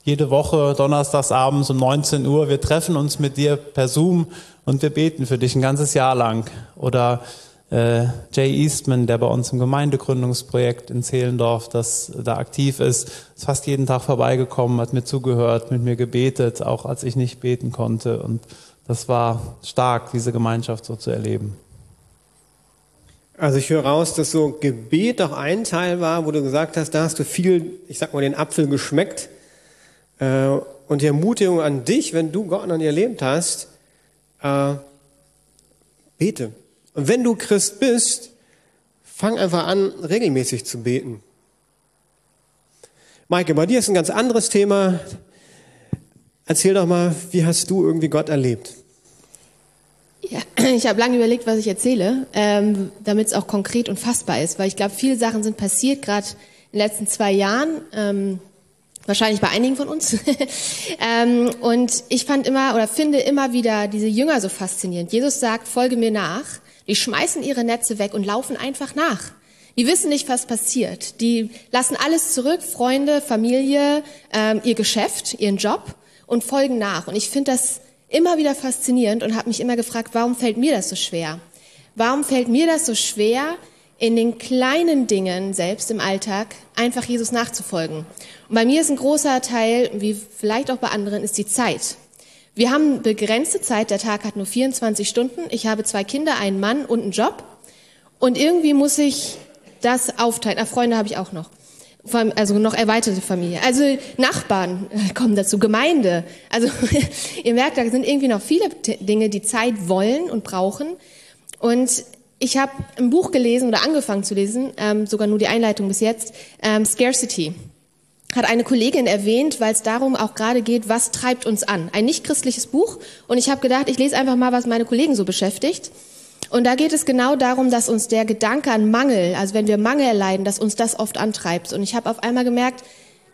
jede Woche donnerstags abends um 19 Uhr, wir treffen uns mit dir per Zoom und wir beten für dich ein ganzes Jahr lang. Oder äh, Jay Eastman, der bei uns im Gemeindegründungsprojekt in Zehlendorf, das da aktiv ist, ist fast jeden Tag vorbeigekommen, hat mir zugehört, mit mir gebetet, auch als ich nicht beten konnte. Und das war stark, diese Gemeinschaft so zu erleben. Also ich höre raus, dass so Gebet auch ein Teil war, wo du gesagt hast, da hast du viel, ich sag mal, den Apfel geschmeckt. Äh, und die Ermutigung an dich, wenn du Gott an dir erlebt hast, äh, bete. Und wenn du Christ bist, fang einfach an, regelmäßig zu beten. Maike, bei dir ist ein ganz anderes Thema. Erzähl doch mal, wie hast du irgendwie Gott erlebt? Ja, ich habe lange überlegt, was ich erzähle, ähm, damit es auch konkret und fassbar ist, weil ich glaube, viele Sachen sind passiert, gerade in den letzten zwei Jahren, ähm, wahrscheinlich bei einigen von uns. ähm, und ich fand immer oder finde immer wieder diese Jünger so faszinierend. Jesus sagt, folge mir nach. Die schmeißen ihre Netze weg und laufen einfach nach. Die wissen nicht, was passiert. Die lassen alles zurück, Freunde, Familie, ähm, ihr Geschäft, ihren Job und folgen nach. Und ich finde das immer wieder faszinierend und habe mich immer gefragt, warum fällt mir das so schwer? Warum fällt mir das so schwer, in den kleinen Dingen selbst im Alltag einfach Jesus nachzufolgen? Und bei mir ist ein großer Teil, wie vielleicht auch bei anderen, ist die Zeit. Wir haben begrenzte Zeit, der Tag hat nur 24 Stunden. Ich habe zwei Kinder, einen Mann und einen Job. Und irgendwie muss ich das aufteilen. Ah, Freunde habe ich auch noch also noch erweiterte Familie. Also Nachbarn kommen dazu, Gemeinde. Also ihr merkt, da sind irgendwie noch viele Dinge, die Zeit wollen und brauchen. Und ich habe ein Buch gelesen oder angefangen zu lesen, ähm, sogar nur die Einleitung bis jetzt, ähm, Scarcity. Hat eine Kollegin erwähnt, weil es darum auch gerade geht, was treibt uns an. Ein nicht christliches Buch. Und ich habe gedacht, ich lese einfach mal, was meine Kollegen so beschäftigt. Und da geht es genau darum, dass uns der Gedanke an Mangel, also wenn wir Mangel erleiden, dass uns das oft antreibt. Und ich habe auf einmal gemerkt,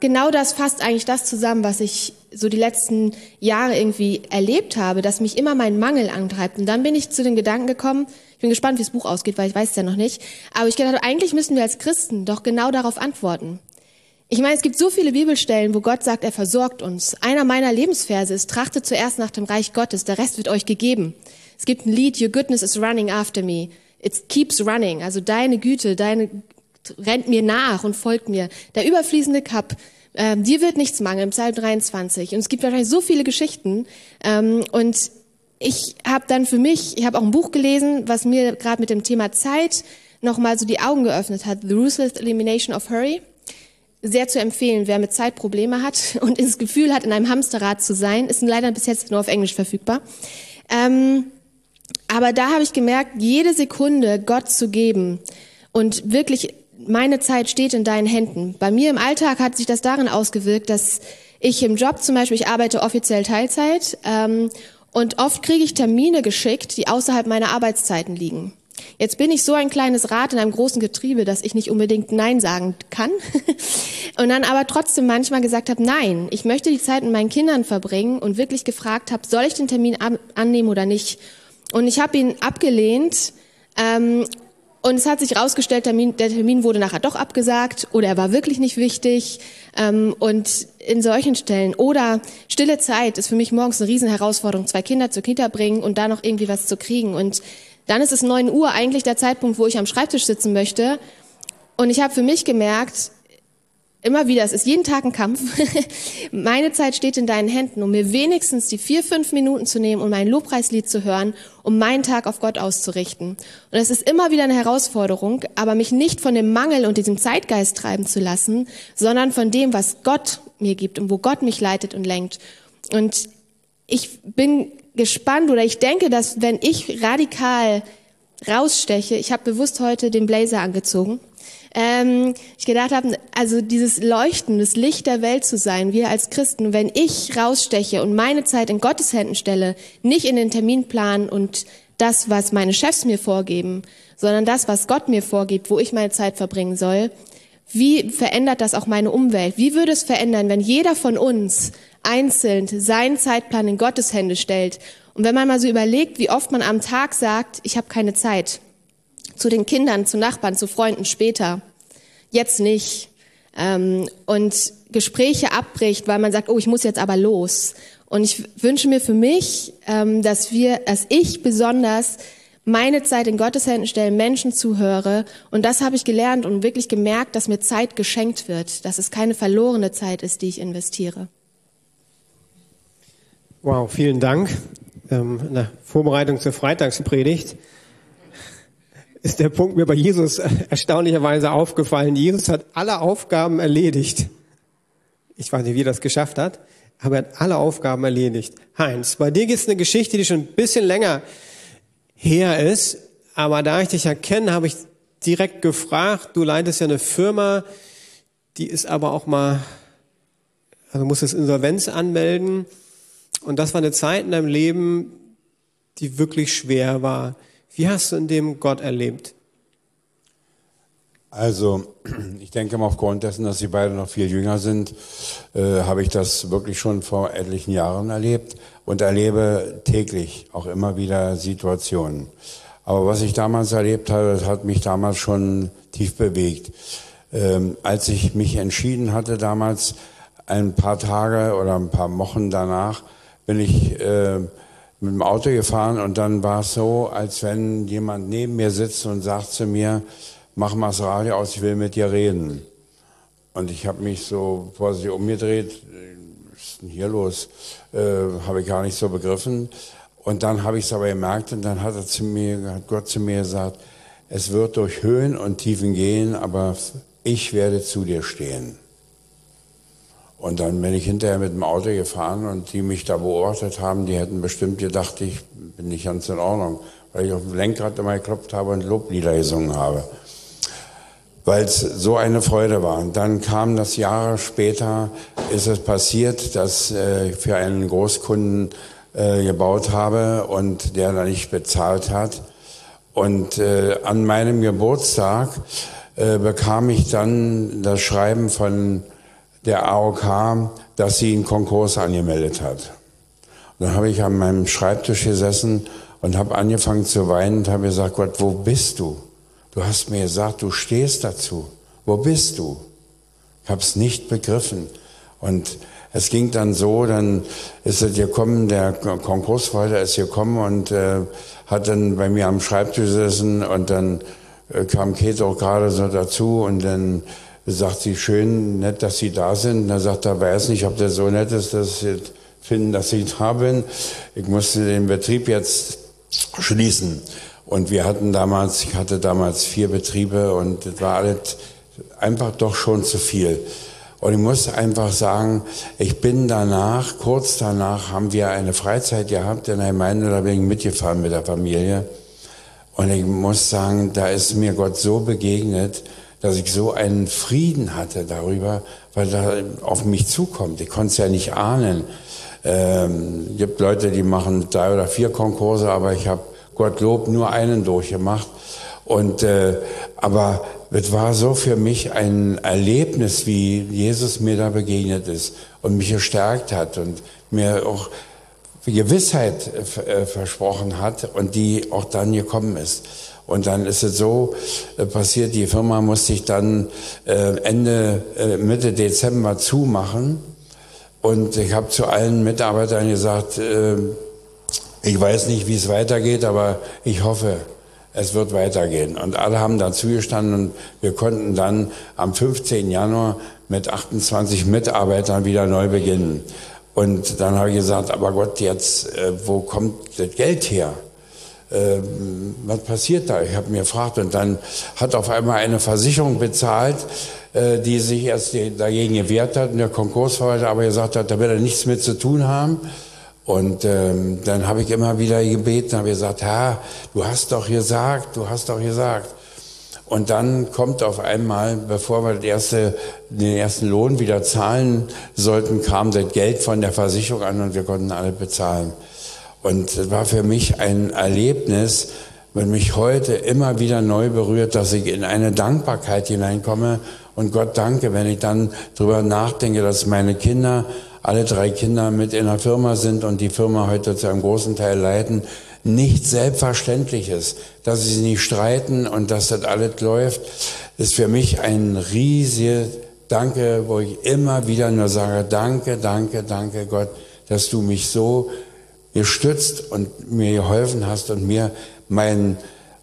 genau das fasst eigentlich das zusammen, was ich so die letzten Jahre irgendwie erlebt habe, dass mich immer mein Mangel antreibt. Und dann bin ich zu den Gedanken gekommen, ich bin gespannt, wie das Buch ausgeht, weil ich weiß es ja noch nicht, aber ich gedacht, eigentlich müssen wir als Christen doch genau darauf antworten. Ich meine, es gibt so viele Bibelstellen, wo Gott sagt, er versorgt uns. Einer meiner Lebensverse ist, trachtet zuerst nach dem Reich Gottes, der Rest wird euch gegeben. Es gibt ein Lied, Your goodness is running after me. It keeps running. Also deine Güte, deine rennt mir nach und folgt mir. Der überfließende Cup. Ähm, dir wird nichts mangeln, Psalm 23. Und es gibt wahrscheinlich so viele Geschichten. Ähm, und ich habe dann für mich, ich habe auch ein Buch gelesen, was mir gerade mit dem Thema Zeit nochmal so die Augen geöffnet hat. The Ruthless Elimination of Hurry. Sehr zu empfehlen, wer mit Zeit Probleme hat und das Gefühl hat, in einem Hamsterrad zu sein, ist leider bis jetzt nur auf Englisch verfügbar. Ähm, aber da habe ich gemerkt, jede Sekunde Gott zu geben und wirklich meine Zeit steht in deinen Händen. Bei mir im Alltag hat sich das darin ausgewirkt, dass ich im Job zum Beispiel, ich arbeite offiziell Teilzeit ähm, und oft kriege ich Termine geschickt, die außerhalb meiner Arbeitszeiten liegen. Jetzt bin ich so ein kleines Rad in einem großen Getriebe, dass ich nicht unbedingt Nein sagen kann. und dann aber trotzdem manchmal gesagt habe, nein, ich möchte die Zeit mit meinen Kindern verbringen und wirklich gefragt habe, soll ich den Termin annehmen oder nicht? Und ich habe ihn abgelehnt. Ähm, und es hat sich herausgestellt, der Termin wurde nachher doch abgesagt oder er war wirklich nicht wichtig. Ähm, und in solchen Stellen oder stille Zeit ist für mich morgens eine Riesenherausforderung, zwei Kinder zur Kita bringen und da noch irgendwie was zu kriegen. Und dann ist es neun Uhr eigentlich der Zeitpunkt, wo ich am Schreibtisch sitzen möchte. Und ich habe für mich gemerkt, immer wieder, es ist jeden Tag ein Kampf. Meine Zeit steht in deinen Händen, um mir wenigstens die vier, fünf Minuten zu nehmen, um mein Lobpreislied zu hören, um meinen Tag auf Gott auszurichten. Und es ist immer wieder eine Herausforderung, aber mich nicht von dem Mangel und diesem Zeitgeist treiben zu lassen, sondern von dem, was Gott mir gibt und wo Gott mich leitet und lenkt. Und ich bin gespannt oder ich denke, dass wenn ich radikal raussteche, ich habe bewusst heute den Blazer angezogen, ähm, ich gedacht habe, also dieses Leuchten, das Licht der Welt zu sein, wir als Christen, wenn ich raussteche und meine Zeit in Gottes Händen stelle, nicht in den Terminplan und das, was meine Chefs mir vorgeben, sondern das, was Gott mir vorgibt, wo ich meine Zeit verbringen soll, wie verändert das auch meine Umwelt? Wie würde es verändern, wenn jeder von uns einzeln seinen Zeitplan in Gottes Hände stellt? Und wenn man mal so überlegt, wie oft man am Tag sagt, ich habe keine Zeit zu den Kindern, zu Nachbarn, zu Freunden später. Jetzt nicht. Ähm, und Gespräche abbricht, weil man sagt, oh, ich muss jetzt aber los. Und ich wünsche mir für mich, ähm, dass wir, dass ich besonders meine Zeit in Gottes Händen stelle, Menschen zuhöre. Und das habe ich gelernt und wirklich gemerkt, dass mir Zeit geschenkt wird, dass es keine verlorene Zeit ist, die ich investiere. Wow, vielen Dank. Ähm, in Vorbereitung zur Freitagspredigt ist der Punkt mir bei Jesus erstaunlicherweise aufgefallen. Jesus hat alle Aufgaben erledigt. Ich weiß nicht, wie er das geschafft hat, aber er hat alle Aufgaben erledigt. Heinz, bei dir gibt es eine Geschichte, die schon ein bisschen länger her ist, aber da ich dich ja kenne, habe ich direkt gefragt, du leitest ja eine Firma, die ist aber auch mal, also muss das Insolvenz anmelden. Und das war eine Zeit in deinem Leben, die wirklich schwer war. Wie hast du in dem Gott erlebt? Also, ich denke mal, aufgrund dessen, dass Sie beide noch viel jünger sind, äh, habe ich das wirklich schon vor etlichen Jahren erlebt und erlebe täglich auch immer wieder Situationen. Aber was ich damals erlebt habe, das hat mich damals schon tief bewegt. Ähm, als ich mich entschieden hatte, damals ein paar Tage oder ein paar Wochen danach, bin ich äh, mit dem Auto gefahren und dann war es so, als wenn jemand neben mir sitzt und sagt zu mir, mach mal das Radio aus, ich will mit dir reden. Und ich habe mich so vorsichtig umgedreht, was ist denn hier los? Äh, habe ich gar nicht so begriffen. Und dann habe ich es aber gemerkt und dann hat, er zu mir, hat Gott zu mir gesagt, es wird durch Höhen und Tiefen gehen, aber ich werde zu dir stehen. Und dann bin ich hinterher mit dem Auto gefahren und die mich da beobachtet haben, die hätten bestimmt gedacht, ich bin nicht ganz in Ordnung, weil ich auf dem Lenkrad immer geklopft habe und Loblieder gesungen habe weil es so eine Freude war. Und dann kam das Jahre später, ist es passiert, dass ich äh, für einen Großkunden äh, gebaut habe und der da nicht bezahlt hat. Und äh, an meinem Geburtstag bekam ich dann das Schreiben von der AOK, dass sie einen Konkurs angemeldet hat. Und dann habe ich an meinem Schreibtisch gesessen und habe angefangen zu weinen und habe gesagt, Gott, wo bist du? Du hast mir gesagt, du stehst dazu. Wo bist du? Ich habe es nicht begriffen. Und es ging dann so, dann ist es gekommen, der Konkursleiter ist gekommen und äh, hat dann bei mir am Schreibtisch gesessen und dann äh, kam auch gerade so dazu und dann sagt sie, schön, nett, dass Sie da sind. Und dann sagt er, weiß nicht, ob das so nett ist, dass Sie finden, dass ich da bin. Ich musste den Betrieb jetzt schließen. Und wir hatten damals, ich hatte damals vier Betriebe und das war alles einfach doch schon zu viel. Und ich muss einfach sagen, ich bin danach, kurz danach haben wir eine Freizeit gehabt in der Gemeinde, da bin ich mitgefahren mit der Familie. Und ich muss sagen, da ist mir Gott so begegnet, dass ich so einen Frieden hatte darüber, weil da auf mich zukommt. Ich konnte es ja nicht ahnen. Ähm, gibt Leute, die machen drei oder vier Konkurse, aber ich habe Gottlob nur einen durchgemacht. Und äh, aber es war so für mich ein Erlebnis, wie Jesus mir da begegnet ist und mich gestärkt hat und mir auch Gewissheit äh, versprochen hat und die auch dann gekommen ist. Und dann ist es so äh, passiert, die Firma musste ich dann äh, Ende, äh, Mitte Dezember zumachen. Und ich habe zu allen Mitarbeitern gesagt, äh, ich weiß nicht, wie es weitergeht, aber ich hoffe, es wird weitergehen. Und alle haben dazu gestanden und wir konnten dann am 15. Januar mit 28 Mitarbeitern wieder neu beginnen. Und dann habe ich gesagt, aber Gott, jetzt, äh, wo kommt das Geld her? Äh, was passiert da? Ich habe mir gefragt und dann hat auf einmal eine Versicherung bezahlt, äh, die sich erst dagegen gewehrt hat und der Konkursverwalter aber gesagt hat, da will er nichts mit zu tun haben. Und ähm, dann habe ich immer wieder gebeten, habe gesagt, Herr, du hast doch gesagt, du hast doch gesagt. Und dann kommt auf einmal, bevor wir erste, den ersten Lohn wieder zahlen sollten, kam das Geld von der Versicherung an und wir konnten alle bezahlen. Und es war für mich ein Erlebnis, wenn mich heute immer wieder neu berührt, dass ich in eine Dankbarkeit hineinkomme. Und Gott danke, wenn ich dann drüber nachdenke, dass meine Kinder alle drei Kinder mit in der Firma sind und die Firma heute zu einem großen Teil leiten, nicht selbstverständlich ist, dass sie nicht streiten und dass das alles läuft, ist für mich ein riesiges Danke, wo ich immer wieder nur sage, danke, danke, danke Gott, dass du mich so gestützt und mir geholfen hast und mir mein,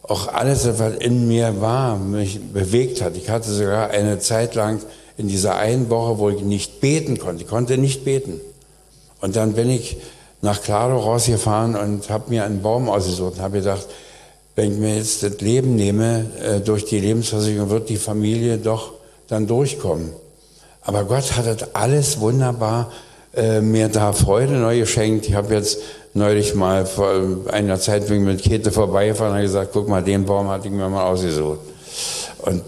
auch alles, was in mir war, mich bewegt hat. Ich hatte sogar eine Zeit lang in dieser einen Woche, wo ich nicht beten konnte. Ich konnte nicht beten. Und dann bin ich nach Claro rausgefahren und habe mir einen Baum ausgesucht und habe gedacht, wenn ich mir jetzt das Leben nehme, äh, durch die Lebensversicherung wird die Familie doch dann durchkommen. Aber Gott hat das alles wunderbar äh, mir da Freude neu geschenkt. Ich habe jetzt neulich mal vor einer Zeit ich mit Käthe vorbeigefahren und gesagt, guck mal, den Baum hatte ich mir mal ausgesucht. Und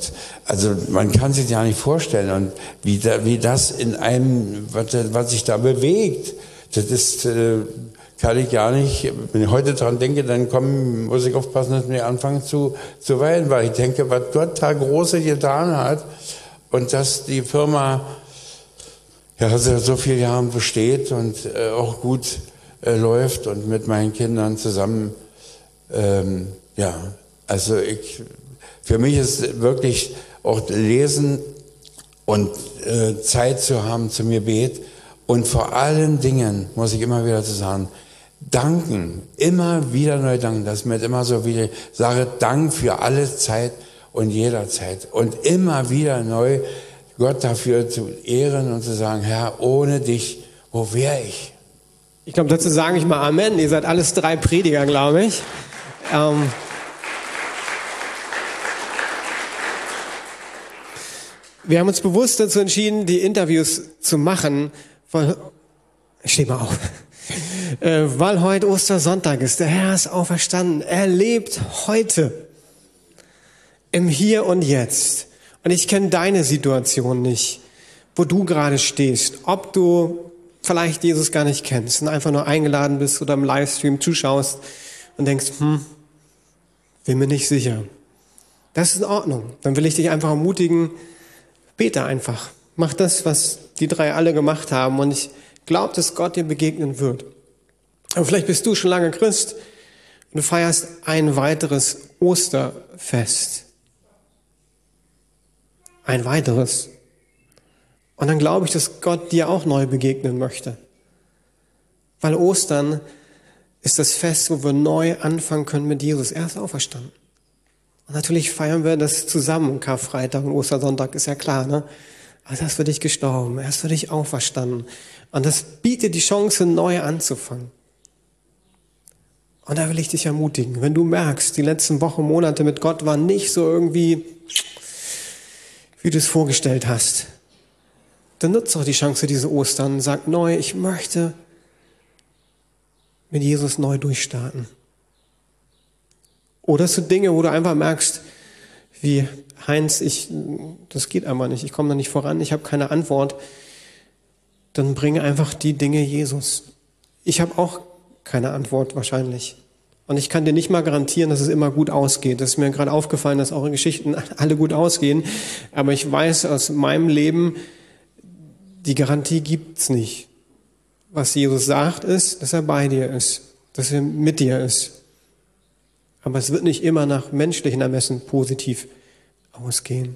also man kann sich ja nicht vorstellen und wie, da, wie das in einem, was, was sich da bewegt, das ist, äh, kann ich gar nicht, wenn ich heute dran denke, dann kommen, muss ich aufpassen, dass wir anfangen zu, zu weinen, weil ich denke, was Gott da Große getan hat und dass die Firma ja, seit so vielen Jahren besteht und äh, auch gut äh, läuft und mit meinen Kindern zusammen, ähm, ja, also ich, für mich ist wirklich auch Lesen und äh, Zeit zu haben zu mir bet und vor allen Dingen muss ich immer wieder zu sagen, danken, immer wieder neu danken, das mir immer so wie ich sage, Dank für alle Zeit und jederzeit und immer wieder neu Gott dafür zu ehren und zu sagen, Herr, ohne dich, wo wäre ich? Ich glaube, dazu sage ich mal Amen. Ihr seid alles drei Prediger, glaube ich. Ähm wir haben uns bewusst dazu entschieden, die Interviews zu machen, weil, ich stehe mal auf, äh, weil heute Ostersonntag ist. Der Herr ist auferstanden. Er lebt heute im Hier und Jetzt. Und ich kenne deine Situation nicht, wo du gerade stehst, ob du vielleicht Jesus gar nicht kennst und einfach nur eingeladen bist oder im Livestream zuschaust und denkst, hm, bin mir nicht sicher. Das ist in Ordnung. Dann will ich dich einfach ermutigen, bete einfach. Mach das, was die drei alle gemacht haben und ich glaube, dass Gott dir begegnen wird. Aber vielleicht bist du schon lange Christ und du feierst ein weiteres Osterfest ein weiteres. Und dann glaube ich, dass Gott dir auch neu begegnen möchte. Weil Ostern ist das Fest, wo wir neu anfangen können mit Jesus. Er ist auferstanden. Und natürlich feiern wir das zusammen. Karfreitag und Ostersonntag ist ja klar, ne? Aber er ist für dich gestorben. Er ist für dich auferstanden. Und das bietet die Chance, neu anzufangen. Und da will ich dich ermutigen. Wenn du merkst, die letzten Wochen, Monate mit Gott waren nicht so irgendwie wie du es vorgestellt hast, dann nutze doch die Chance diese Ostern. Sag neu, ich möchte mit Jesus neu durchstarten. Oder es sind Dinge, wo du einfach merkst, wie Heinz, ich, das geht einfach nicht, ich komme da nicht voran, ich habe keine Antwort. Dann bringe einfach die Dinge Jesus. Ich habe auch keine Antwort wahrscheinlich. Und ich kann dir nicht mal garantieren, dass es immer gut ausgeht. Das ist mir gerade aufgefallen, dass eure Geschichten alle gut ausgehen. Aber ich weiß aus meinem Leben, die Garantie gibt's nicht. Was Jesus sagt, ist, dass er bei dir ist, dass er mit dir ist. Aber es wird nicht immer nach menschlichen Ermessen positiv ausgehen.